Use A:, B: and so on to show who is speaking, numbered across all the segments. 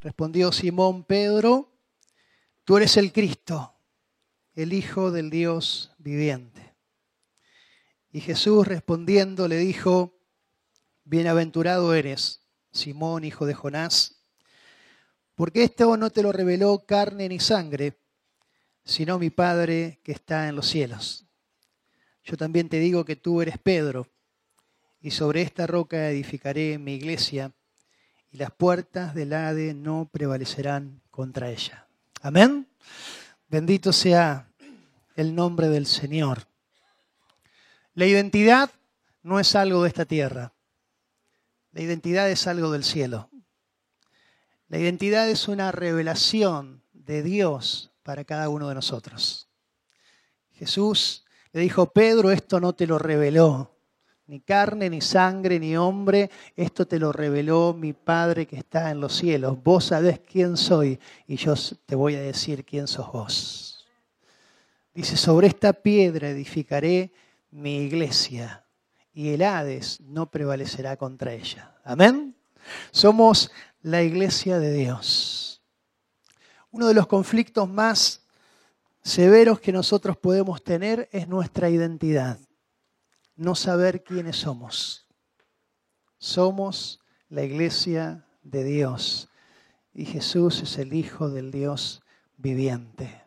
A: Respondió Simón Pedro, tú eres el Cristo, el Hijo del Dios viviente. Y Jesús respondiendo le dijo, bienaventurado eres, Simón, hijo de Jonás, porque esto no te lo reveló carne ni sangre, sino mi Padre que está en los cielos. Yo también te digo que tú eres Pedro, y sobre esta roca edificaré mi iglesia y las puertas del Hade no prevalecerán contra ella. Amén. Bendito sea el nombre del Señor. La identidad no es algo de esta tierra. La identidad es algo del cielo. La identidad es una revelación de Dios para cada uno de nosotros. Jesús le dijo, Pedro, esto no te lo reveló ni carne, ni sangre, ni hombre, esto te lo reveló mi Padre que está en los cielos. Vos sabés quién soy y yo te voy a decir quién sos vos. Dice, sobre esta piedra edificaré mi iglesia y el Hades no prevalecerá contra ella. Amén. Somos la iglesia de Dios. Uno de los conflictos más severos que nosotros podemos tener es nuestra identidad no saber quiénes somos. Somos la iglesia de Dios y Jesús es el Hijo del Dios viviente.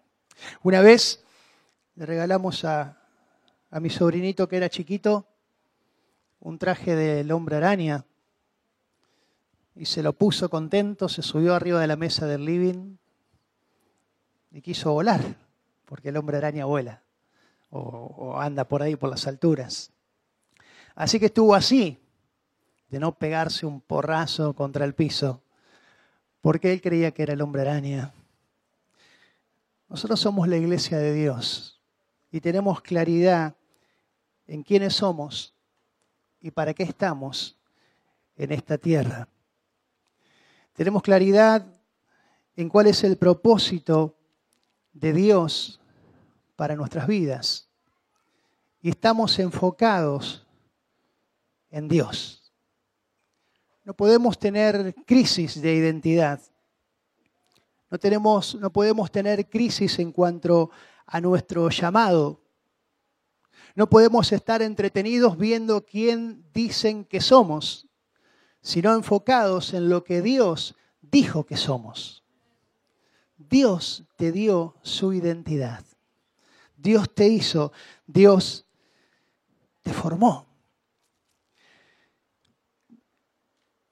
A: Una vez le regalamos a, a mi sobrinito que era chiquito un traje del hombre araña y se lo puso contento, se subió arriba de la mesa del living y quiso volar, porque el hombre araña vuela o, o anda por ahí por las alturas. Así que estuvo así, de no pegarse un porrazo contra el piso, porque él creía que era el hombre araña. Nosotros somos la iglesia de Dios y tenemos claridad en quiénes somos y para qué estamos en esta tierra. Tenemos claridad en cuál es el propósito de Dios para nuestras vidas. Y estamos enfocados en Dios. No podemos tener crisis de identidad. No, tenemos, no podemos tener crisis en cuanto a nuestro llamado. No podemos estar entretenidos viendo quién dicen que somos, sino enfocados en lo que Dios dijo que somos. Dios te dio su identidad. Dios te hizo, Dios te formó.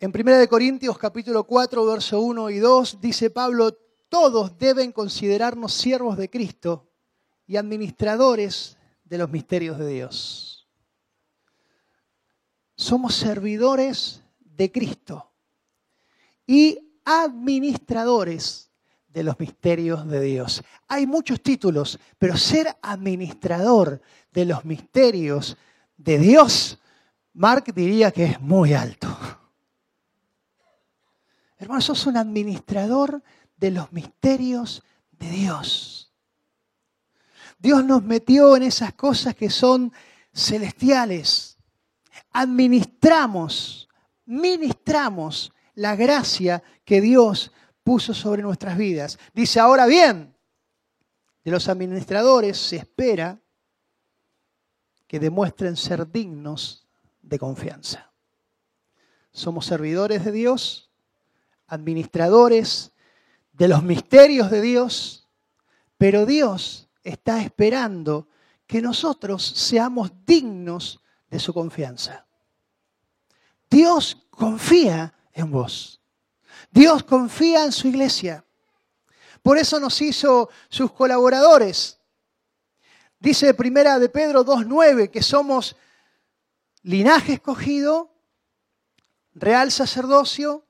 A: En 1 Corintios capítulo 4, verso 1 y 2 dice Pablo, todos deben considerarnos siervos de Cristo y administradores de los misterios de Dios. Somos servidores de Cristo y administradores de los misterios de Dios. Hay muchos títulos, pero ser administrador de los misterios de Dios, Mark diría que es muy alto. Hermano, sos un administrador de los misterios de Dios. Dios nos metió en esas cosas que son celestiales. Administramos, ministramos la gracia que Dios puso sobre nuestras vidas. Dice, ahora bien, de los administradores se espera que demuestren ser dignos de confianza. Somos servidores de Dios administradores de los misterios de Dios, pero Dios está esperando que nosotros seamos dignos de su confianza. Dios confía en vos. Dios confía en su iglesia. Por eso nos hizo sus colaboradores. Dice primera de Pedro 2.9 que somos linaje escogido, real sacerdocio,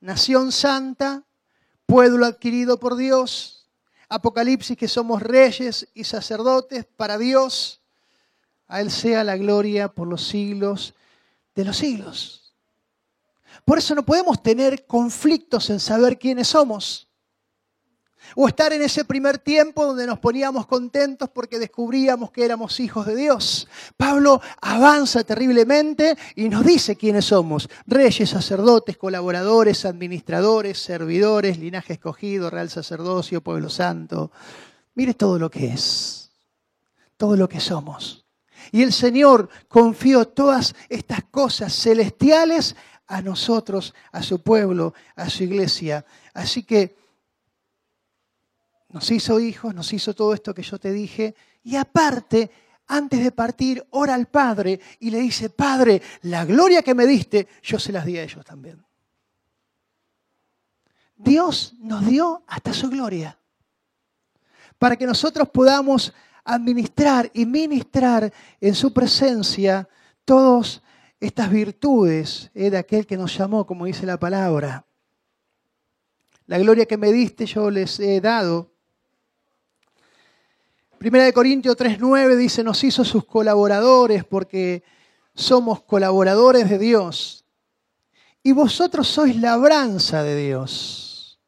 A: nación santa, pueblo adquirido por Dios, Apocalipsis que somos reyes y sacerdotes para Dios, a Él sea la gloria por los siglos de los siglos. Por eso no podemos tener conflictos en saber quiénes somos. O estar en ese primer tiempo donde nos poníamos contentos porque descubríamos que éramos hijos de Dios. Pablo avanza terriblemente y nos dice quiénes somos. Reyes, sacerdotes, colaboradores, administradores, servidores, linaje escogido, real sacerdocio, pueblo santo. Mire todo lo que es, todo lo que somos. Y el Señor confió todas estas cosas celestiales a nosotros, a su pueblo, a su iglesia. Así que nos hizo hijos, nos hizo todo esto que yo te dije. Y aparte, antes de partir, ora al Padre y le dice, Padre, la gloria que me diste, yo se las di a ellos también. Dios nos dio hasta su gloria para que nosotros podamos administrar y ministrar en su presencia todas estas virtudes eh, de aquel que nos llamó, como dice la palabra. La gloria que me diste yo les he dado. Primera de Corintios 3:9 dice, nos hizo sus colaboradores porque somos colaboradores de Dios. Y vosotros sois labranza de Dios.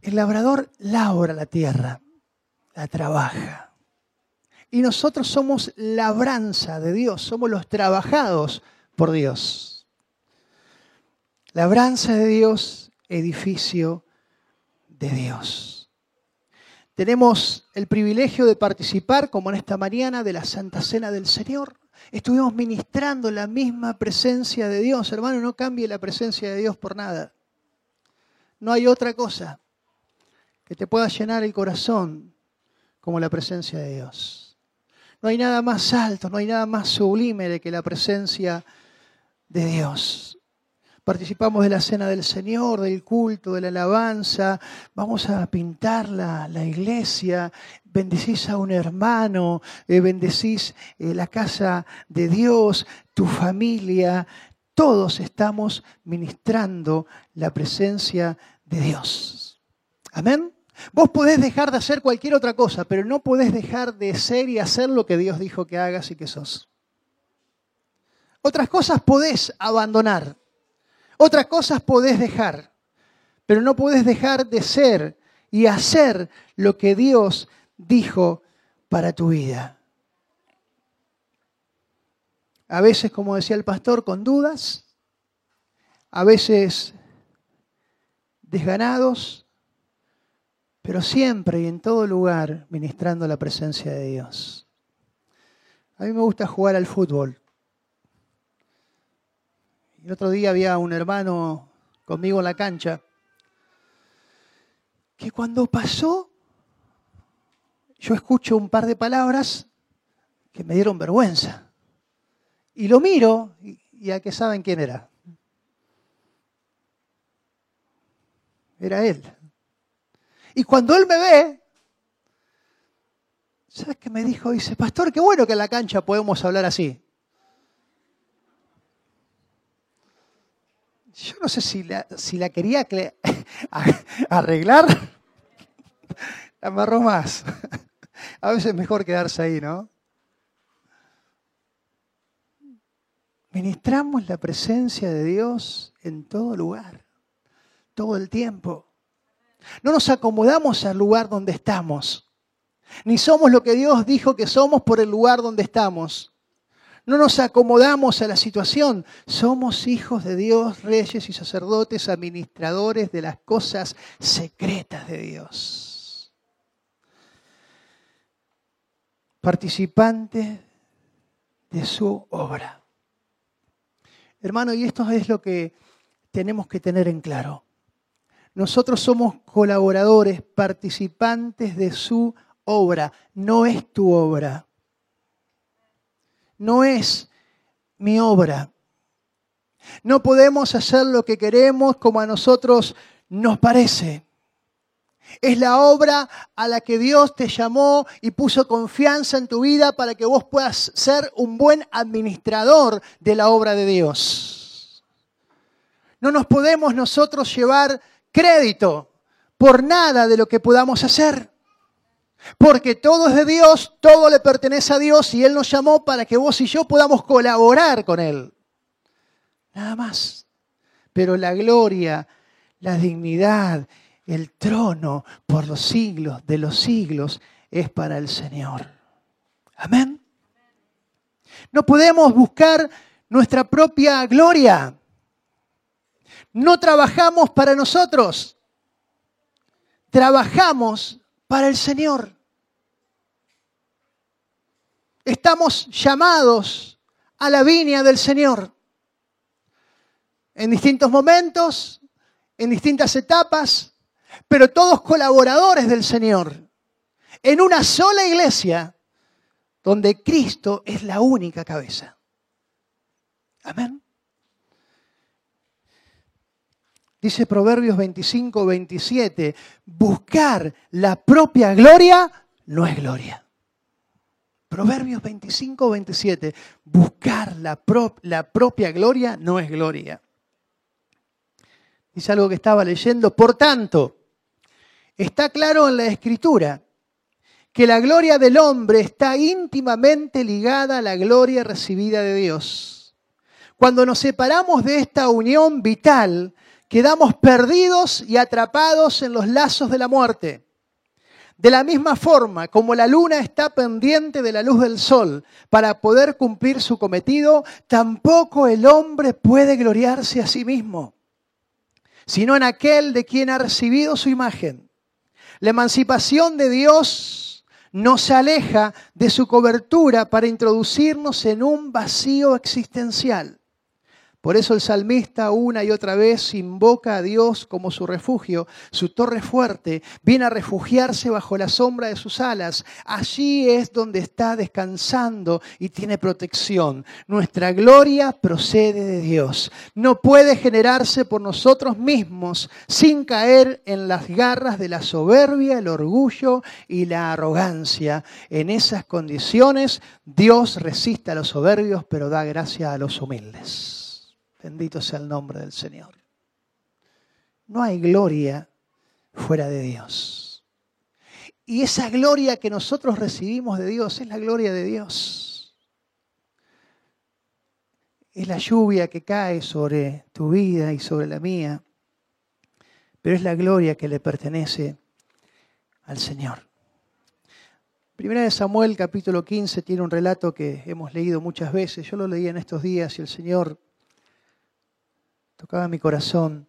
A: El labrador labra la tierra la trabaja. Y nosotros somos labranza de Dios, somos los trabajados por Dios. Labranza de Dios, edificio de Dios. Tenemos el privilegio de participar, como en esta mañana, de la Santa Cena del Señor. Estuvimos ministrando la misma presencia de Dios. Hermano, no cambie la presencia de Dios por nada. No hay otra cosa que te pueda llenar el corazón como la presencia de Dios. No hay nada más alto, no hay nada más sublime de que la presencia de Dios. Participamos de la cena del Señor, del culto, de la alabanza. Vamos a pintar la, iglesia. Bendecís a un hermano, eh, bendecís eh, la casa de Dios, tu familia. Todos estamos ministrando la presencia de Dios. Amén. Vos podés dejar de hacer cualquier otra cosa, pero no podés dejar de ser y hacer lo que Dios dijo que hagas y que sos. Otras cosas podés abandonar, otras cosas podés dejar, pero no podés dejar de ser y hacer lo que Dios dijo para tu vida. A veces, como decía el pastor, con dudas, a veces desganados, pero siempre y en todo lugar ministrando la presencia de Dios. A mí me gusta jugar al fútbol. El otro día había un hermano conmigo en la cancha que cuando pasó, yo escucho un par de palabras que me dieron vergüenza. Y lo miro y a que saben quién era. Era él. Y cuando él me ve, ¿sabes qué me dijo? Dice, pastor, qué bueno que en la cancha podemos hablar así. Yo no sé si la, si la quería arreglar, la amarró más. A veces es mejor quedarse ahí, ¿no? Ministramos la presencia de Dios en todo lugar, todo el tiempo. No nos acomodamos al lugar donde estamos. Ni somos lo que Dios dijo que somos por el lugar donde estamos. No nos acomodamos a la situación. Somos hijos de Dios, reyes y sacerdotes, administradores de las cosas secretas de Dios. Participantes de su obra. Hermano, y esto es lo que tenemos que tener en claro. Nosotros somos colaboradores, participantes de su obra. No es tu obra. No es mi obra. No podemos hacer lo que queremos como a nosotros nos parece. Es la obra a la que Dios te llamó y puso confianza en tu vida para que vos puedas ser un buen administrador de la obra de Dios. No nos podemos nosotros llevar crédito por nada de lo que podamos hacer. Porque todo es de Dios, todo le pertenece a Dios y Él nos llamó para que vos y yo podamos colaborar con Él. Nada más. Pero la gloria, la dignidad, el trono por los siglos de los siglos es para el Señor. Amén. No podemos buscar nuestra propia gloria. No trabajamos para nosotros. Trabajamos para el Señor. Estamos llamados a la viña del Señor. En distintos momentos, en distintas etapas, pero todos colaboradores del Señor. En una sola iglesia donde Cristo es la única cabeza. Amén. Dice Proverbios 25, 27, buscar la propia gloria no es gloria. Proverbios 25, 27, buscar la, la propia gloria no es gloria. Dice algo que estaba leyendo. Por tanto, está claro en la escritura que la gloria del hombre está íntimamente ligada a la gloria recibida de Dios. Cuando nos separamos de esta unión vital, quedamos perdidos y atrapados en los lazos de la muerte. De la misma forma como la luna está pendiente de la luz del sol para poder cumplir su cometido, tampoco el hombre puede gloriarse a sí mismo, sino en aquel de quien ha recibido su imagen. La emancipación de Dios nos aleja de su cobertura para introducirnos en un vacío existencial. Por eso el salmista una y otra vez invoca a Dios como su refugio, su torre fuerte, viene a refugiarse bajo la sombra de sus alas. Allí es donde está descansando y tiene protección. Nuestra gloria procede de Dios. No puede generarse por nosotros mismos sin caer en las garras de la soberbia, el orgullo y la arrogancia. En esas condiciones Dios resiste a los soberbios, pero da gracia a los humildes. Bendito sea el nombre del Señor. No hay gloria fuera de Dios. Y esa gloria que nosotros recibimos de Dios es la gloria de Dios. Es la lluvia que cae sobre tu vida y sobre la mía. Pero es la gloria que le pertenece al Señor. Primera de Samuel capítulo 15 tiene un relato que hemos leído muchas veces. Yo lo leí en estos días y el Señor tocaba mi corazón.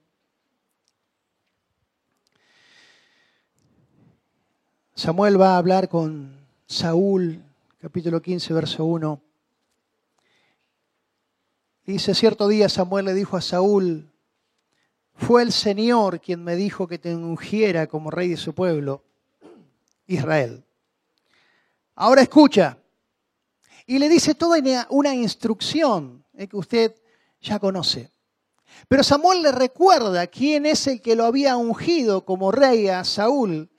A: Samuel va a hablar con Saúl, capítulo 15, verso 1. Dice, cierto día Samuel le dijo a Saúl, fue el Señor quien me dijo que te ungiera como rey de su pueblo, Israel. Ahora escucha. Y le dice toda una instrucción eh, que usted ya conoce. Pero Samuel le recuerda quién es el que lo había ungido como rey a Saúl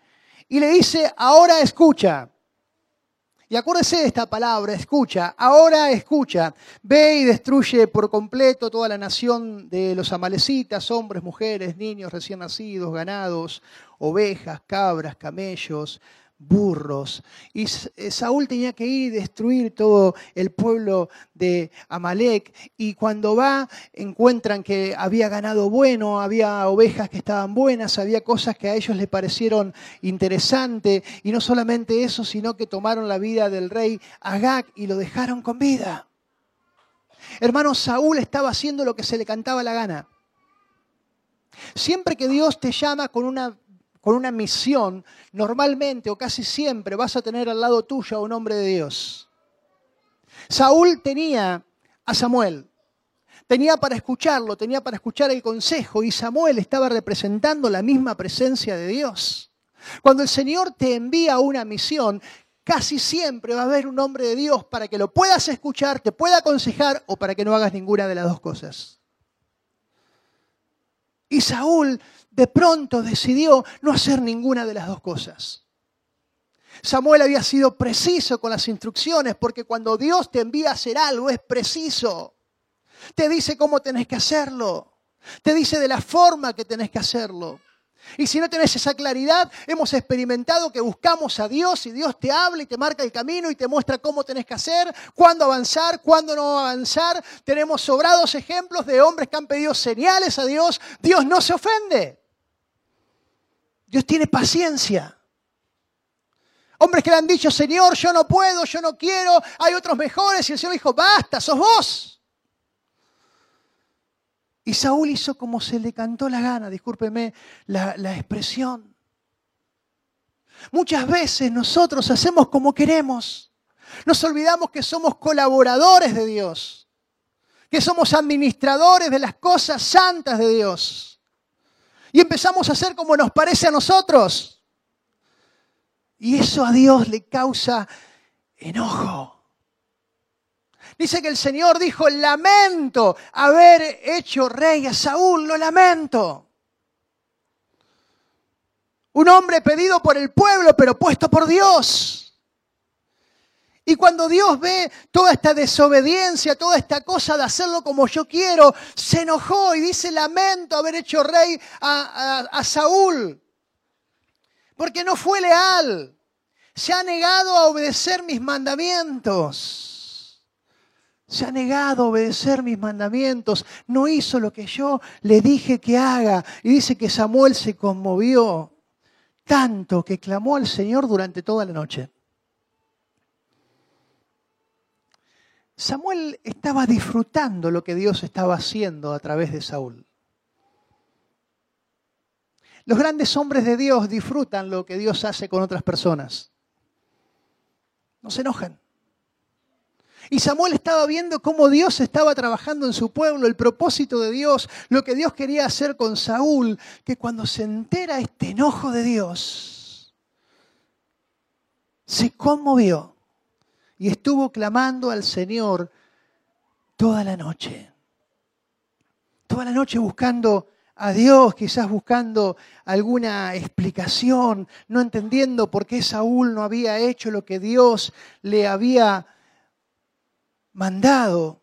A: y le dice, ahora escucha. Y acuérdese de esta palabra, escucha, ahora escucha. Ve y destruye por completo toda la nación de los amalecitas, hombres, mujeres, niños recién nacidos, ganados, ovejas, cabras, camellos, burros. Y eh, Saúl tenía que ir y destruir todo el pueblo de Amalek. Y cuando va, encuentran que había ganado bueno, había ovejas que estaban buenas, había cosas que a ellos les parecieron interesantes. Y no solamente eso, sino que tomaron la vida del rey Agag y lo dejaron con vida. Hermano, Saúl estaba haciendo lo que se le cantaba la gana. Siempre que Dios te llama con una con una misión, normalmente o casi siempre vas a tener al lado tuyo a un hombre de Dios. Saúl tenía a Samuel, tenía para escucharlo, tenía para escuchar el consejo y Samuel estaba representando la misma presencia de Dios. Cuando el Señor te envía una misión, casi siempre va a haber un hombre de Dios para que lo puedas escuchar, te pueda aconsejar o para que no hagas ninguna de las dos cosas. Y Saúl de pronto decidió no hacer ninguna de las dos cosas. Samuel había sido preciso con las instrucciones porque cuando Dios te envía a hacer algo es preciso. Te dice cómo tenés que hacerlo. Te dice de la forma que tenés que hacerlo. Y si no tenés esa claridad, hemos experimentado que buscamos a Dios y Dios te habla y te marca el camino y te muestra cómo tenés que hacer, cuándo avanzar, cuándo no avanzar. Tenemos sobrados ejemplos de hombres que han pedido señales a Dios. Dios no se ofende. Dios tiene paciencia. Hombres que le han dicho, Señor, yo no puedo, yo no quiero, hay otros mejores. Y el Señor dijo, basta, sos vos. Y Saúl hizo como se le cantó la gana, discúlpeme la, la expresión. Muchas veces nosotros hacemos como queremos. Nos olvidamos que somos colaboradores de Dios, que somos administradores de las cosas santas de Dios. Y empezamos a hacer como nos parece a nosotros. Y eso a Dios le causa enojo. Dice que el Señor dijo, lamento haber hecho rey a Saúl, lo lamento. Un hombre pedido por el pueblo, pero puesto por Dios. Y cuando Dios ve toda esta desobediencia, toda esta cosa de hacerlo como yo quiero, se enojó y dice, lamento haber hecho rey a, a Saúl, porque no fue leal, se ha negado a obedecer mis mandamientos se ha negado a obedecer mis mandamientos, no hizo lo que yo le dije que haga. Y dice que Samuel se conmovió tanto que clamó al Señor durante toda la noche. Samuel estaba disfrutando lo que Dios estaba haciendo a través de Saúl. Los grandes hombres de Dios disfrutan lo que Dios hace con otras personas. No se enojan. Y Samuel estaba viendo cómo Dios estaba trabajando en su pueblo, el propósito de Dios, lo que Dios quería hacer con Saúl, que cuando se entera este enojo de Dios, se conmovió y estuvo clamando al Señor toda la noche. Toda la noche buscando a Dios, quizás buscando alguna explicación, no entendiendo por qué Saúl no había hecho lo que Dios le había mandado,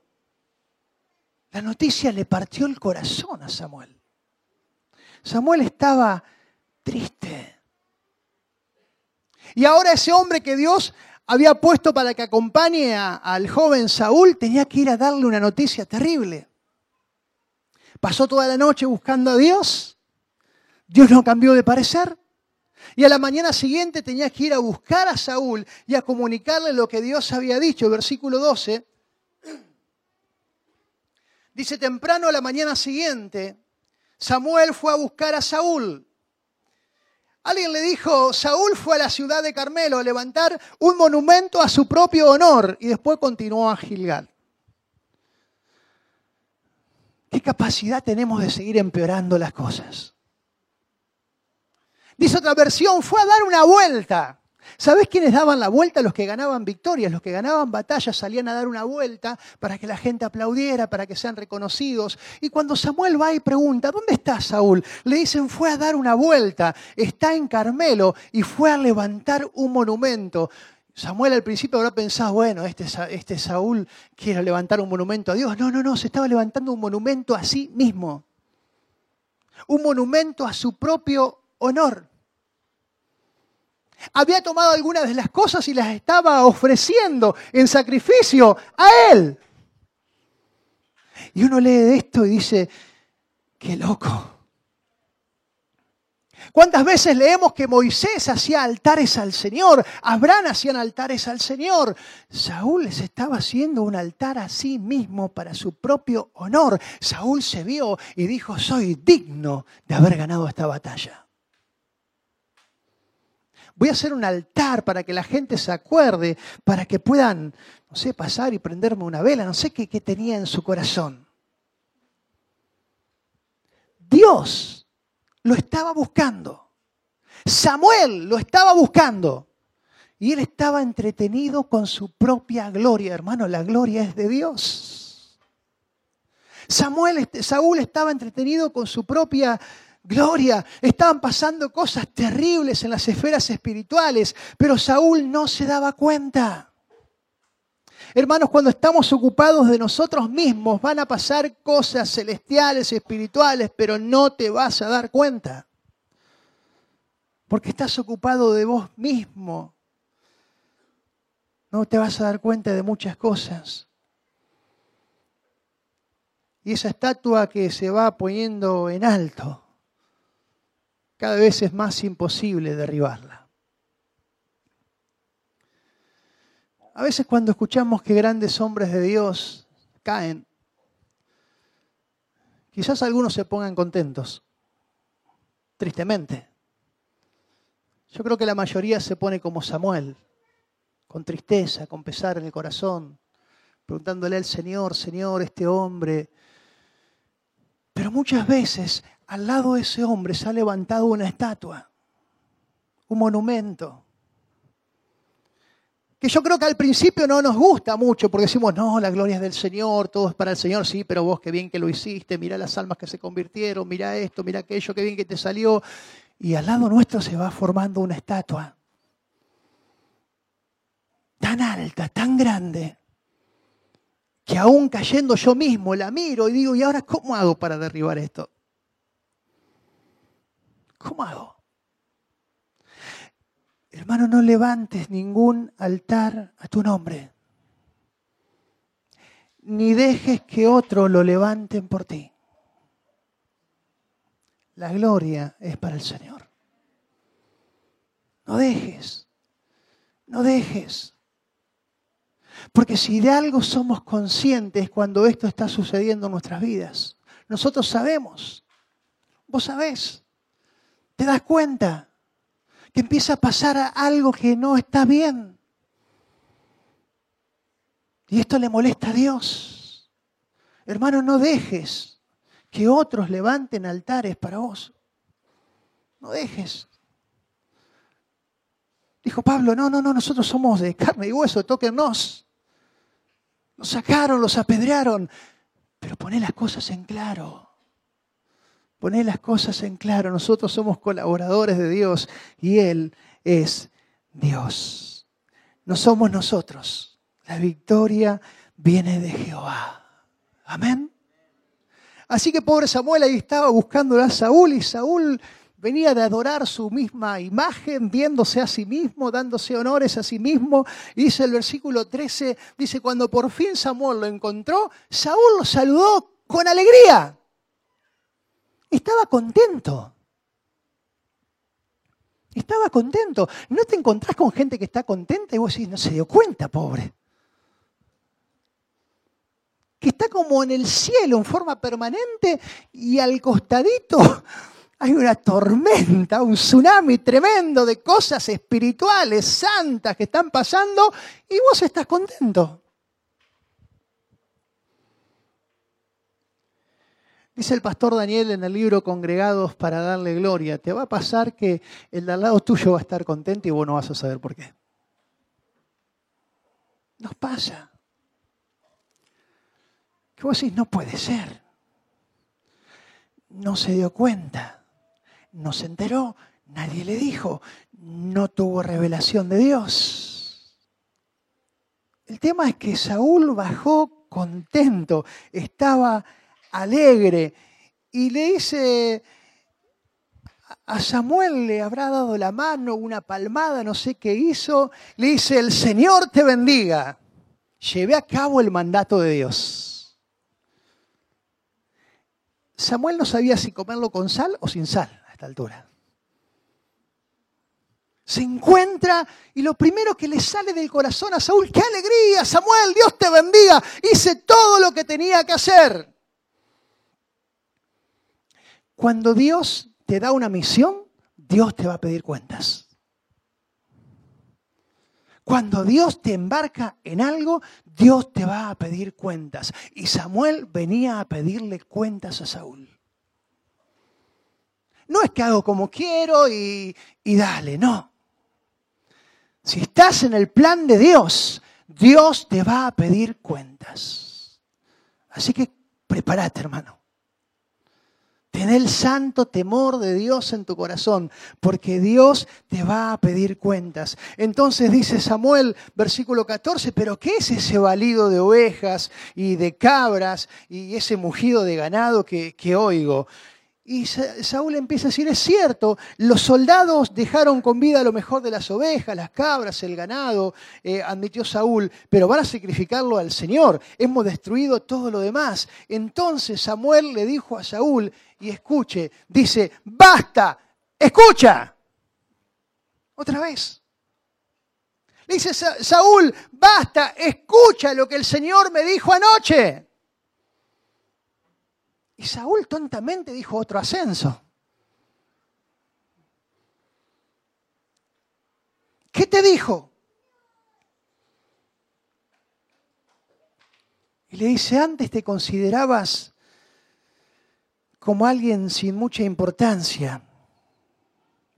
A: la noticia le partió el corazón a Samuel. Samuel estaba triste. Y ahora ese hombre que Dios había puesto para que acompañe al joven Saúl tenía que ir a darle una noticia terrible. Pasó toda la noche buscando a Dios. Dios no cambió de parecer. Y a la mañana siguiente tenía que ir a buscar a Saúl y a comunicarle lo que Dios había dicho. Versículo 12. Dice, temprano a la mañana siguiente, Samuel fue a buscar a Saúl. Alguien le dijo, Saúl fue a la ciudad de Carmelo a levantar un monumento a su propio honor y después continuó a Gilgal. ¿Qué capacidad tenemos de seguir empeorando las cosas? Dice otra versión, fue a dar una vuelta. ¿Sabés quiénes daban la vuelta? Los que ganaban victorias, los que ganaban batallas salían a dar una vuelta para que la gente aplaudiera, para que sean reconocidos. Y cuando Samuel va y pregunta, ¿dónde está Saúl? Le dicen, fue a dar una vuelta, está en Carmelo y fue a levantar un monumento. Samuel al principio habrá pensado, bueno, este, este Saúl quiere levantar un monumento a Dios. No, no, no, se estaba levantando un monumento a sí mismo. Un monumento a su propio honor había tomado algunas de las cosas y las estaba ofreciendo en sacrificio a Él. Y uno lee esto y dice, qué loco. ¿Cuántas veces leemos que Moisés hacía altares al Señor? Abraham hacían altares al Señor. Saúl les estaba haciendo un altar a sí mismo para su propio honor. Saúl se vio y dijo, soy digno de haber ganado esta batalla voy a hacer un altar para que la gente se acuerde, para que puedan, no sé, pasar y prenderme una vela, no sé qué, tenía en su corazón. Dios lo estaba buscando. Samuel lo estaba buscando. Y él estaba entretenido con su propia gloria. Hermano, la gloria es de Dios. Samuel, Saúl estaba entretenido con su propia gloria, estaban pasando cosas terribles en las esferas espirituales, pero Saúl no se daba cuenta. Hermanos, cuando estamos ocupados de nosotros mismos van a pasar cosas celestiales, espirituales, pero no te vas a dar cuenta. Porque estás ocupado de vos mismo. No te vas a dar cuenta de muchas cosas. Y esa estatua que se va poniendo en alto cada vez es más imposible derribarla. A veces cuando escuchamos que grandes hombres de Dios caen, quizás algunos se pongan contentos, tristemente. Yo creo que la mayoría se pone como Samuel, con tristeza, con pesar en el corazón, preguntándole al Señor, Señor, este hombre. Pero muchas veces al lado de ese hombre se ha levantado una estatua, un monumento, que yo creo que al principio no nos gusta mucho, porque decimos, no, la gloria es del Señor, todo es para el Señor, sí, pero vos qué bien que lo hiciste, mira las almas que se convirtieron, mira esto, mira aquello, qué bien que te salió. Y al lado nuestro se va formando una estatua tan alta, tan grande, que aún cayendo yo mismo la miro y digo, ¿y ahora cómo hago para derribar esto? ¿Cómo hago? Hermano, no levantes ningún altar a tu nombre, ni dejes que otro lo levanten por ti. La gloria es para el Señor. No dejes, no dejes. Porque si de algo somos conscientes cuando esto está sucediendo en nuestras vidas, nosotros sabemos, vos sabés, te das cuenta que empieza a pasar algo que no está bien. Y esto le molesta a Dios. Hermano, no dejes que otros levanten altares para vos. No dejes. Dijo Pablo, no, no, no, nosotros somos de carne y hueso, tóquennos. Nos sacaron, los apedrearon, pero poné las cosas en claro. Poné las cosas en claro. Nosotros somos colaboradores de Dios y Él es Dios. No somos nosotros. La victoria viene de Jehová. Amén. Así que pobre Samuel ahí estaba buscando a Saúl y Saúl venía de adorar su misma imagen, viéndose a sí mismo, dándose honores a sí mismo. Y dice el versículo 13, dice, cuando por fin Samuel lo encontró, Saúl lo saludó con alegría. Estaba contento. Estaba contento. ¿No te encontrás con gente que está contenta y vos decís, no se dio cuenta, pobre? Que está como en el cielo en forma permanente y al costadito hay una tormenta, un tsunami tremendo de cosas espirituales, santas que están pasando y vos estás contento. Dice el pastor Daniel en el libro Congregados para darle gloria, te va a pasar que el de al lado tuyo va a estar contento y vos no vas a saber por qué. Nos pasa. Que vos decís, no puede ser. No se dio cuenta, no se enteró, nadie le dijo, no tuvo revelación de Dios. El tema es que Saúl bajó contento, estaba alegre. Y le dice, a Samuel le habrá dado la mano, una palmada, no sé qué hizo. Le dice, el Señor te bendiga. Llevé a cabo el mandato de Dios. Samuel no sabía si comerlo con sal o sin sal a esta altura. Se encuentra y lo primero que le sale del corazón a Saúl, qué alegría, Samuel, Dios te bendiga. Hice todo lo que tenía que hacer. Cuando Dios te da una misión, Dios te va a pedir cuentas. Cuando Dios te embarca en algo, Dios te va a pedir cuentas. Y Samuel venía a pedirle cuentas a Saúl. No es que hago como quiero y, y dale, no. Si estás en el plan de Dios, Dios te va a pedir cuentas. Así que prepárate, hermano. Ten el santo temor de Dios en tu corazón, porque Dios te va a pedir cuentas. Entonces dice Samuel, versículo 14, pero ¿qué es ese balido de ovejas y de cabras y ese mugido de ganado que, oigo? Y Saúl empieza a decir, es cierto, los soldados dejaron con vida lo mejor de las ovejas, las cabras, el ganado, eh, admitió Saúl, pero van a sacrificarlo al Señor. Hemos destruido todo lo demás. Entonces Samuel le dijo a Saúl, y escuche, dice, basta, escucha. Otra vez. Le dice Saúl, basta, escucha lo que el Señor me dijo anoche. Y Saúl tontamente dijo otro ascenso. ¿Qué te dijo? Y le dice, antes te considerabas como alguien sin mucha importancia.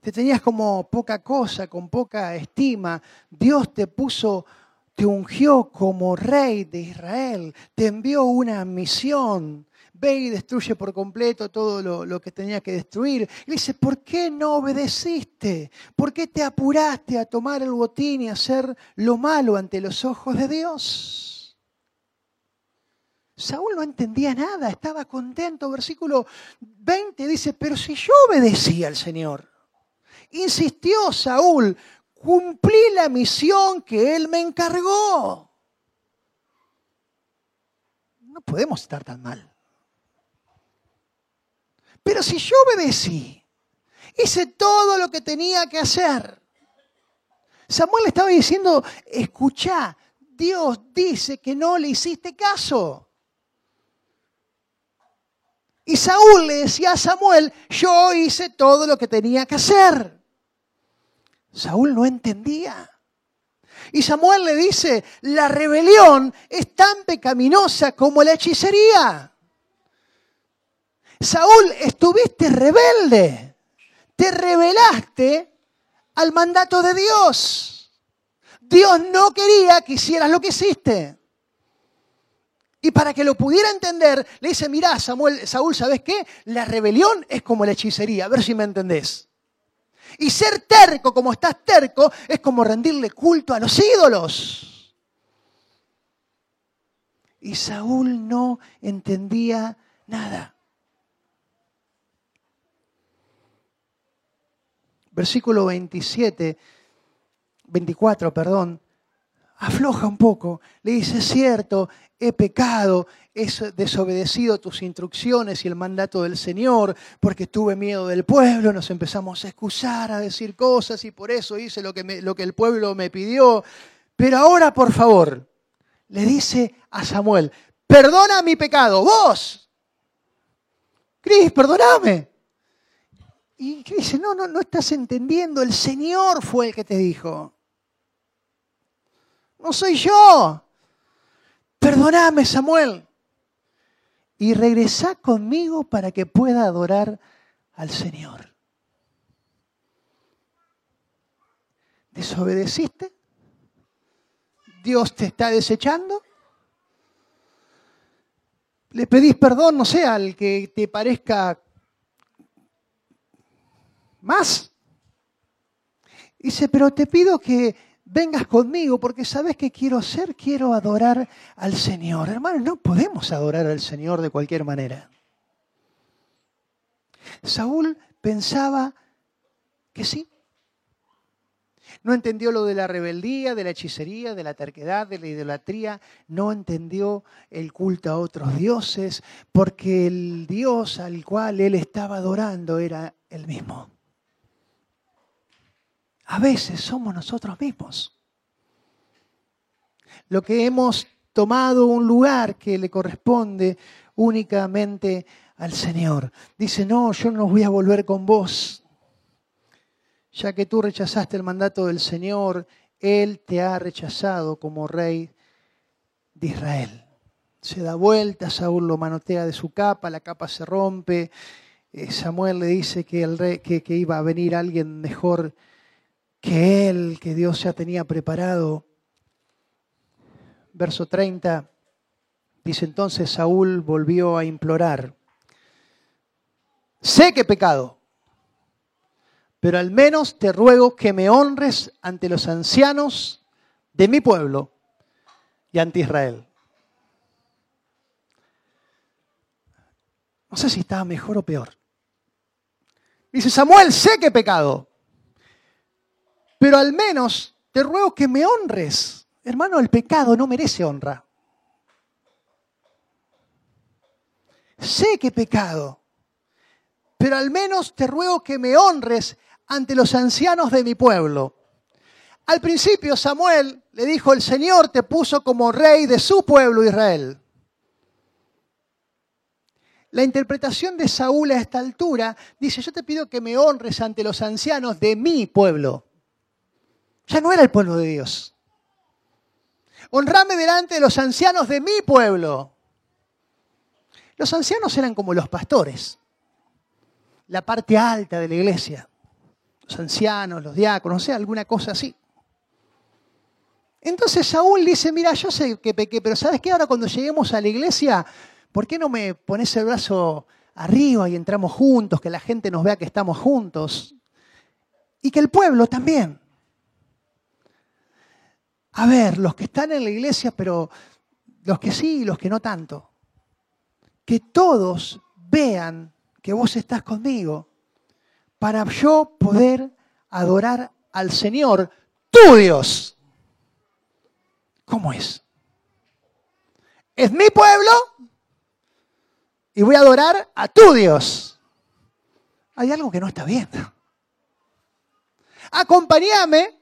A: Te tenías como poca cosa, con poca estima. Dios te puso, te ungió como rey de Israel, te envió una misión. Ve y destruye por completo todo lo, que tenía que destruir. Y dice, ¿por qué no obedeciste? ¿Por qué te apuraste a tomar el botín y hacer lo malo ante los ojos de Dios? Saúl no entendía nada, estaba contento. Versículo 20 dice, pero si yo obedecía al Señor, insistió Saúl, cumplí la misión que él me encargó. No podemos estar tan mal. Pero si yo obedecí, hice todo lo que tenía que hacer. Samuel estaba diciendo, escucha, Dios dice que no le hiciste caso. Y Saúl le decía a Samuel, yo hice todo lo que tenía que hacer. Saúl no entendía. Y Samuel le dice, la rebelión es tan pecaminosa como la hechicería. Saúl, estuviste rebelde, te rebelaste al mandato de Dios. Dios no quería que hicieras lo que hiciste. Y para que lo pudiera entender, le dice, mirá, Samuel, Saúl, ¿sabes qué? La rebelión es como la hechicería, a ver si me entendés. Y ser terco como estás terco es como rendirle culto a los ídolos. Y Saúl no entendía nada. Versículo 27, 24, perdón afloja un poco, le dice, cierto, he pecado, he desobedecido tus instrucciones y el mandato del Señor, porque tuve miedo del pueblo, nos empezamos a excusar, a decir cosas y por eso hice lo que, el pueblo me pidió. Pero ahora, por favor, le dice a Samuel, perdona mi pecado, vos. Cris, perdóname. Y dice, no, no, no estás entendiendo, el Señor fue el que te dijo. No soy yo. Perdóname, Samuel. Y regresa conmigo para que pueda adorar al Señor. ¿Desobedeciste? ¿Dios te está desechando? ¿Le pedís perdón, no sé, al que te parezca más? Dice, pero te pido que vengas conmigo porque sabes que quiero hacer, quiero adorar al Señor. Hermanos, no podemos adorar al Señor de cualquier manera. Saúl pensaba que sí. No entendió lo de la rebeldía, de la hechicería, de la terquedad, de la idolatría. No entendió el culto a otros dioses, porque el Dios al cual él estaba adorando era el mismo a veces somos nosotros mismos. Lo que hemos tomado un lugar que le corresponde únicamente al Señor. Dice, no, yo no voy a volver con vos. Ya que tú rechazaste el mandato del Señor, Él te ha rechazado como rey de Israel. Se da vuelta, Saúl lo manotea de su capa, la capa se rompe. Eh, Samuel le dice que, el rey, que, que iba a venir alguien mejor que Él, que Dios ya tenía preparado. Verso 30 dice entonces Saúl volvió a implorar, sé que pecado, pero al menos te ruego que me honres ante los ancianos de mi pueblo y ante Israel. No sé si estaba mejor o peor. Dice Samuel, sé que pecado, pero al menos te ruego que me honres. Hermano, el pecado no merece honra. Sé que pecado. pero al menos te ruego que me honres ante los ancianos de mi pueblo. Al principio Samuel le dijo, el Señor te puso como rey de su pueblo Israel. La interpretación de Saúl a esta altura dice, yo te pido que me honres ante los ancianos de mi pueblo. Ya no era el pueblo de Dios. Honrame delante de los ancianos de mi pueblo. Los ancianos eran como los pastores, la parte alta de la iglesia. Los ancianos, los diáconos, o sea, alguna cosa así. Entonces Saúl dice, mira, yo sé que pequé, pero ¿sabes qué? Ahora cuando lleguemos a la iglesia, ¿por qué no me pones el brazo arriba y entramos juntos, que la gente nos vea que estamos juntos? Y que el pueblo también. A ver, los que están en la iglesia, pero los que sí y los que no tanto. Que todos vean que vos estás conmigo para yo poder adorar al Señor, tu Dios. ¿Cómo es? Es mi pueblo y voy a adorar a tu Dios. Hay algo que no está bien. Acompáñame,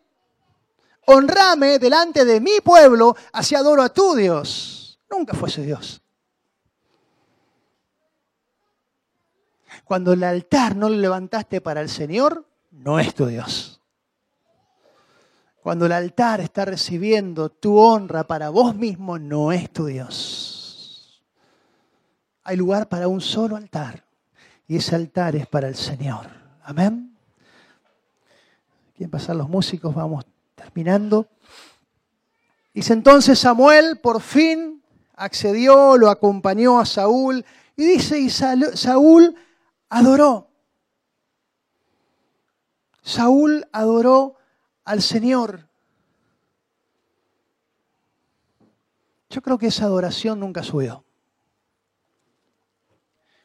A: honrame delante de mi pueblo, así adoro a tu Dios. Nunca fue ese Dios. Cuando el altar no lo levantaste para el Señor, no es tu Dios. Cuando el altar está recibiendo tu honra para vos mismo, no es tu Dios. Hay lugar para un solo altar y ese altar es para el Señor. Amén. Quieren pasar los músicos, vamos terminando. Dice entonces Samuel, por fin accedió, lo acompañó a Saúl y dice, y Saúl adoró. Saúl adoró al Señor. Yo creo que esa adoración nunca subió.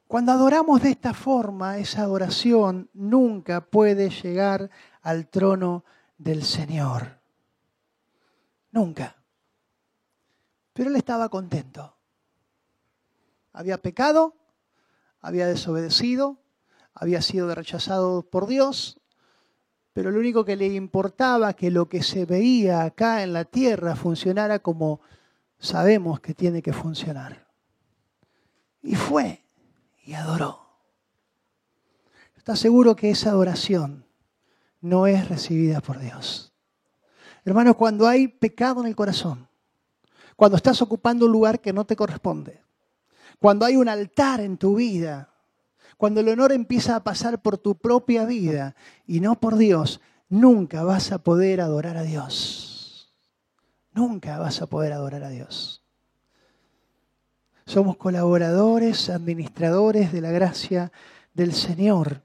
A: Cuando adoramos de esta forma, esa adoración nunca puede llegar al trono del Señor. Nunca. Pero él estaba contento. Había pecado, había desobedecido, había sido rechazado por Dios, pero lo único que le importaba que lo que se veía acá en la tierra funcionara como sabemos que tiene que funcionar. Y fue y adoró. ¿Estás seguro que esa adoración no es recibida por Dios? Hermanos, cuando hay pecado en el corazón, cuando estás ocupando un lugar que no te corresponde, cuando hay un altar en tu vida cuando el honor empieza a pasar por tu propia vida y no por Dios, nunca vas a poder adorar a Dios. Nunca vas a poder adorar a Dios. Somos colaboradores, administradores de la gracia del Señor,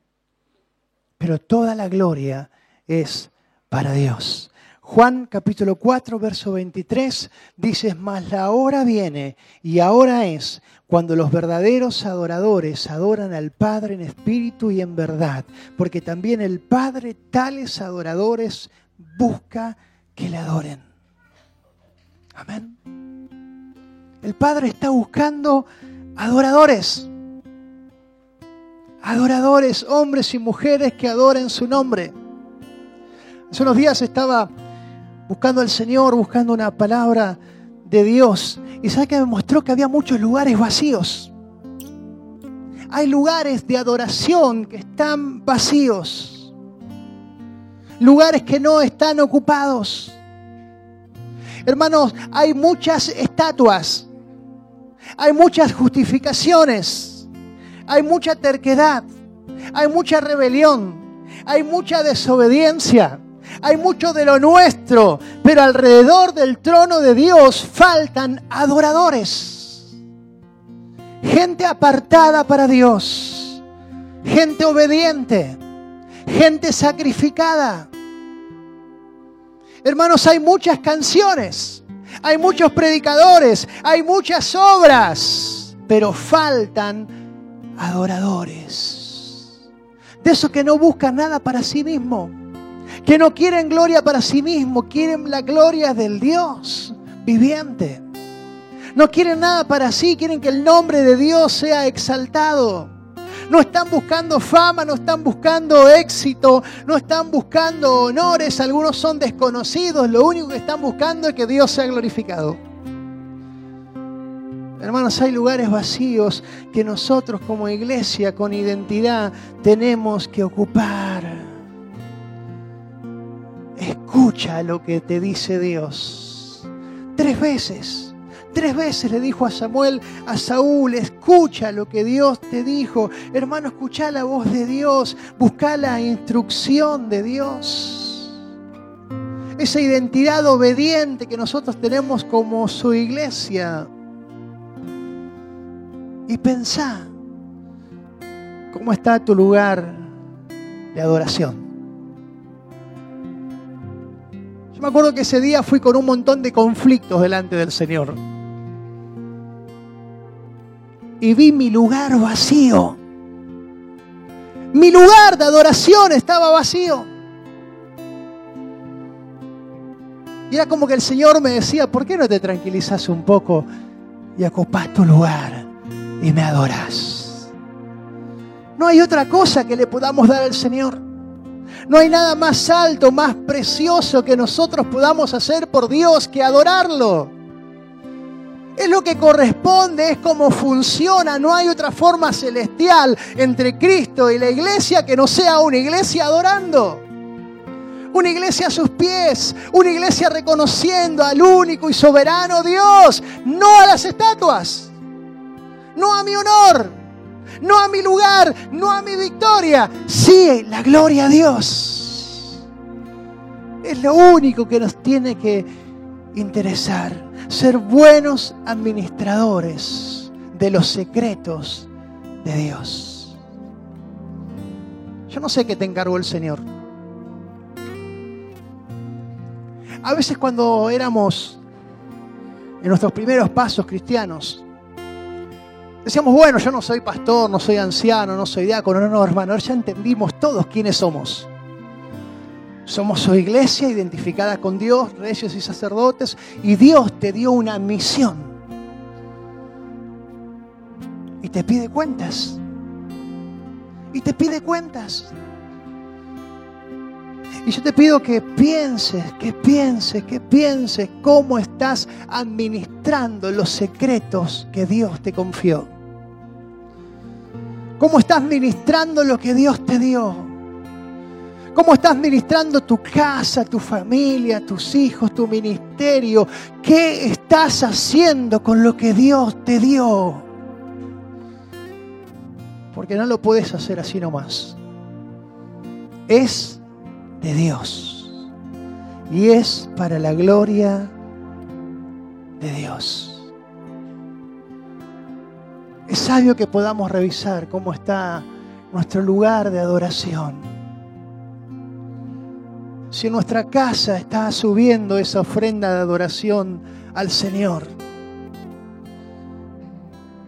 A: pero toda la gloria es para Dios. Juan capítulo 4, verso 23 dice, mas la hora viene y ahora es cuando los verdaderos adoradores adoran al Padre en espíritu y en verdad, porque también el Padre tales adoradores busca que le adoren. Amén. El Padre está buscando adoradores. Adoradores, hombres y mujeres que adoren su nombre. Hace unos días estaba buscando al Señor, buscando una palabra de Dios. Y sabe que me mostró que había muchos lugares vacíos. Hay lugares de adoración que están vacíos. Lugares que no están ocupados. Hermanos, hay muchas estatuas. Hay muchas justificaciones. Hay mucha terquedad. Hay mucha rebelión. Hay mucha desobediencia hay mucho de lo nuestro, pero alrededor del trono de Dios faltan adoradores. Gente apartada para Dios, gente obediente, gente sacrificada. Hermanos, hay muchas canciones, hay muchos predicadores, hay muchas obras, pero faltan adoradores. De esos que no buscan nada para sí mismo que no quieren gloria para sí mismos, quieren la gloria del Dios viviente. No quieren nada para sí, quieren que el nombre de Dios sea exaltado. No están buscando fama, no están buscando éxito, no están buscando honores, algunos son desconocidos, lo único que están buscando es que Dios sea glorificado. Hermanos, hay lugares vacíos que nosotros como iglesia con identidad tenemos que ocupar. Escucha lo que te dice Dios. Tres veces, tres veces le dijo a Samuel, a Saúl, escucha lo que Dios te dijo. Hermano, escucha la voz de Dios, busca la instrucción de Dios. Esa identidad obediente que nosotros tenemos como su iglesia y pensá cómo está tu lugar de adoración. Yo me acuerdo que ese día fui con un montón de conflictos delante del Señor. Y vi mi lugar vacío. Mi lugar de adoración estaba vacío. Y era como que el Señor me decía, ¿por qué no te tranquilizas un poco y ocupás tu lugar? Y me adoras. No hay otra cosa que le podamos dar al Señor. No hay nada más alto, más precioso que nosotros podamos hacer por Dios que adorarlo. Es lo que corresponde, es como funciona. No hay otra forma celestial entre Cristo y la iglesia que no sea una iglesia adorando. Una iglesia a sus pies, una iglesia reconociendo al único y soberano Dios, no a las estatuas no a mi honor, no a mi lugar, no a mi victoria, sí la gloria a Dios. Es lo único que nos tiene que interesar, ser buenos administradores de los secretos de Dios. Yo no sé qué te encargó el Señor. A veces cuando éramos en nuestros primeros pasos cristianos, Decíamos, bueno, yo no soy pastor, no soy anciano, no soy diácono, no, no, hermano, ya entendimos todos quiénes somos. Somos su iglesia identificada con Dios, reyes y sacerdotes, y Dios te dio una misión. Y te pide cuentas. Y te pide cuentas. Y yo te pido que pienses, que pienses, que pienses cómo estás administrando los secretos que Dios te confió. ¿Cómo estás ministrando lo que Dios te dio? ¿Cómo estás ministrando tu casa, tu familia, tus hijos, tu ministerio? ¿Qué estás haciendo con lo que Dios te dio? Porque no lo puedes hacer así nomás. Es de Dios. Y es para la gloria de Dios. Es sabio que podamos revisar cómo está nuestro lugar de adoración. Si en nuestra casa está subiendo esa ofrenda de adoración al Señor.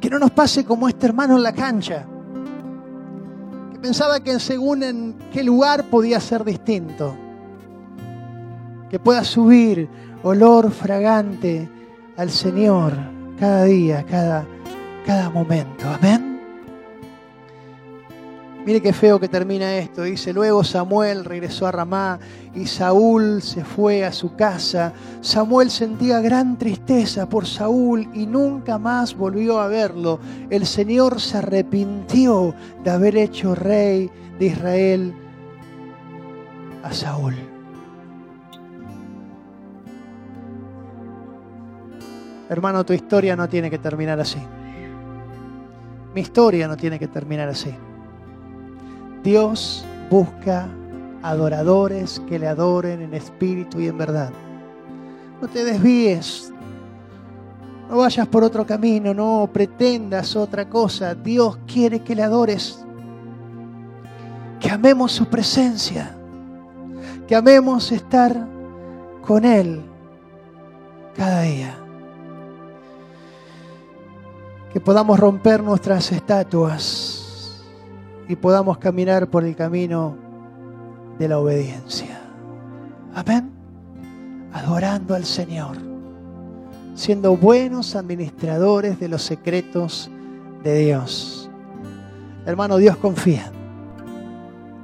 A: Que no nos pase como este hermano en la cancha, que pensaba que según en qué lugar podía ser distinto. Que pueda subir olor fragante al Señor cada día, cada cada momento. Amén. Mire qué feo que termina esto. Dice, luego Samuel regresó a Ramá y Saúl se fue a su casa. Samuel sentía gran tristeza por Saúl y nunca más volvió a verlo. El Señor se arrepintió de haber hecho rey de Israel a Saúl. Hermano, tu historia no tiene que terminar así. Mi historia no tiene que terminar así. Dios busca adoradores que le adoren en espíritu y en verdad. No te desvíes. No vayas por otro camino, no pretendas otra cosa. Dios quiere que le adores. Que amemos su presencia. Que amemos estar con Él cada día que podamos romper nuestras estatuas y podamos caminar por el camino de la obediencia. Amén. Adorando al Señor, siendo buenos administradores de los secretos de Dios. Hermano, Dios confía.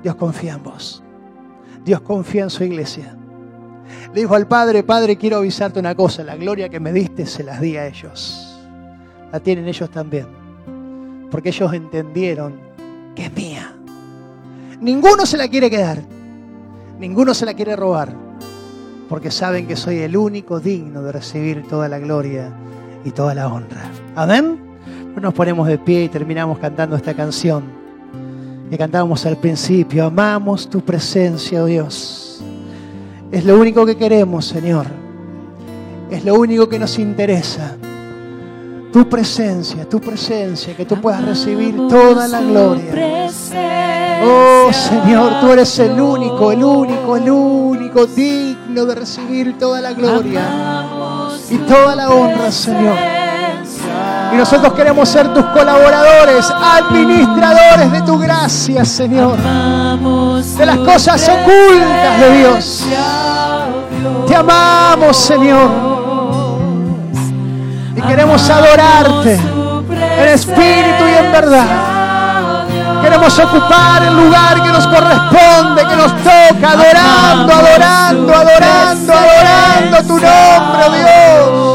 A: Dios confía en vos. Dios confía en su iglesia. Le dijo al Padre, Padre, quiero avisarte una cosa, la gloria que me diste se las di a ellos. La tienen ellos también. Porque ellos entendieron que es mía. Ninguno se la quiere quedar. Ninguno se la quiere robar. Porque saben que soy el único digno de recibir toda la gloria y toda la honra. Amén. Nos ponemos de pie y terminamos cantando esta canción que cantábamos al principio. Amamos tu presencia, oh Dios. Es lo único que queremos, Señor. Es lo único que nos interesa. Tu presencia, tu presencia, que tú puedas recibir toda la gloria. Oh Señor, tú eres el único, el único, el único digno de recibir toda la gloria y toda la honra, Señor. Y nosotros queremos ser tus colaboradores, administradores de tu gracia, Señor. De las cosas ocultas de Dios. Te amamos, Señor. Queremos adorarte en espíritu y en verdad. Queremos ocupar el lugar que nos corresponde, que nos toca, adorando, adorando, adorando, adorando tu nombre, oh Dios.